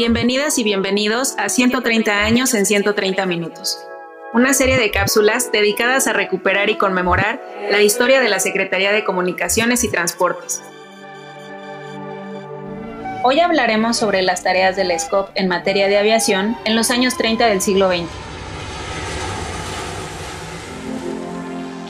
Bienvenidas y bienvenidos a 130 años en 130 minutos, una serie de cápsulas dedicadas a recuperar y conmemorar la historia de la Secretaría de Comunicaciones y Transportes. Hoy hablaremos sobre las tareas del SCOP en materia de aviación en los años 30 del siglo XX.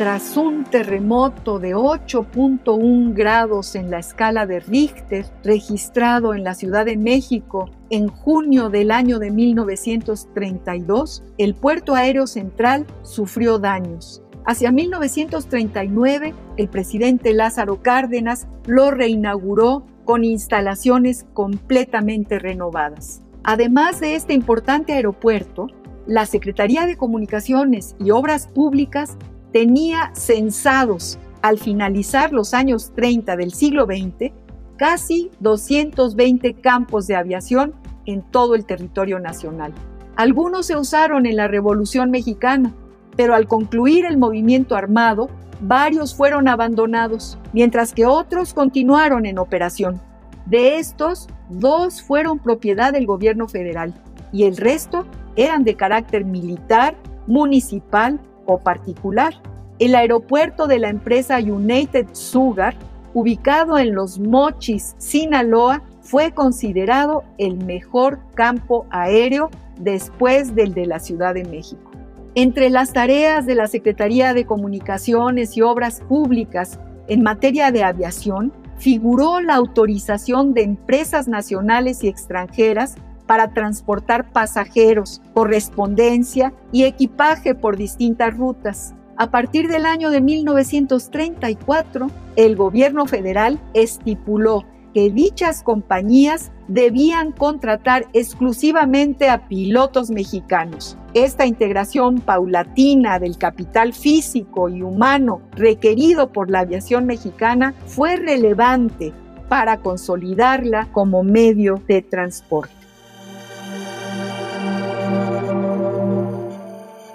Tras un terremoto de 8.1 grados en la escala de Richter registrado en la Ciudad de México en junio del año de 1932, el puerto aéreo central sufrió daños. Hacia 1939, el presidente Lázaro Cárdenas lo reinauguró con instalaciones completamente renovadas. Además de este importante aeropuerto, la Secretaría de Comunicaciones y Obras Públicas tenía censados al finalizar los años 30 del siglo XX casi 220 campos de aviación en todo el territorio nacional. Algunos se usaron en la Revolución Mexicana, pero al concluir el movimiento armado, varios fueron abandonados, mientras que otros continuaron en operación. De estos, dos fueron propiedad del gobierno federal y el resto eran de carácter militar, municipal particular. El aeropuerto de la empresa United Sugar, ubicado en Los Mochis, Sinaloa, fue considerado el mejor campo aéreo después del de la Ciudad de México. Entre las tareas de la Secretaría de Comunicaciones y Obras Públicas en materia de aviación, figuró la autorización de empresas nacionales y extranjeras para transportar pasajeros, correspondencia y equipaje por distintas rutas. A partir del año de 1934, el gobierno federal estipuló que dichas compañías debían contratar exclusivamente a pilotos mexicanos. Esta integración paulatina del capital físico y humano requerido por la aviación mexicana fue relevante para consolidarla como medio de transporte.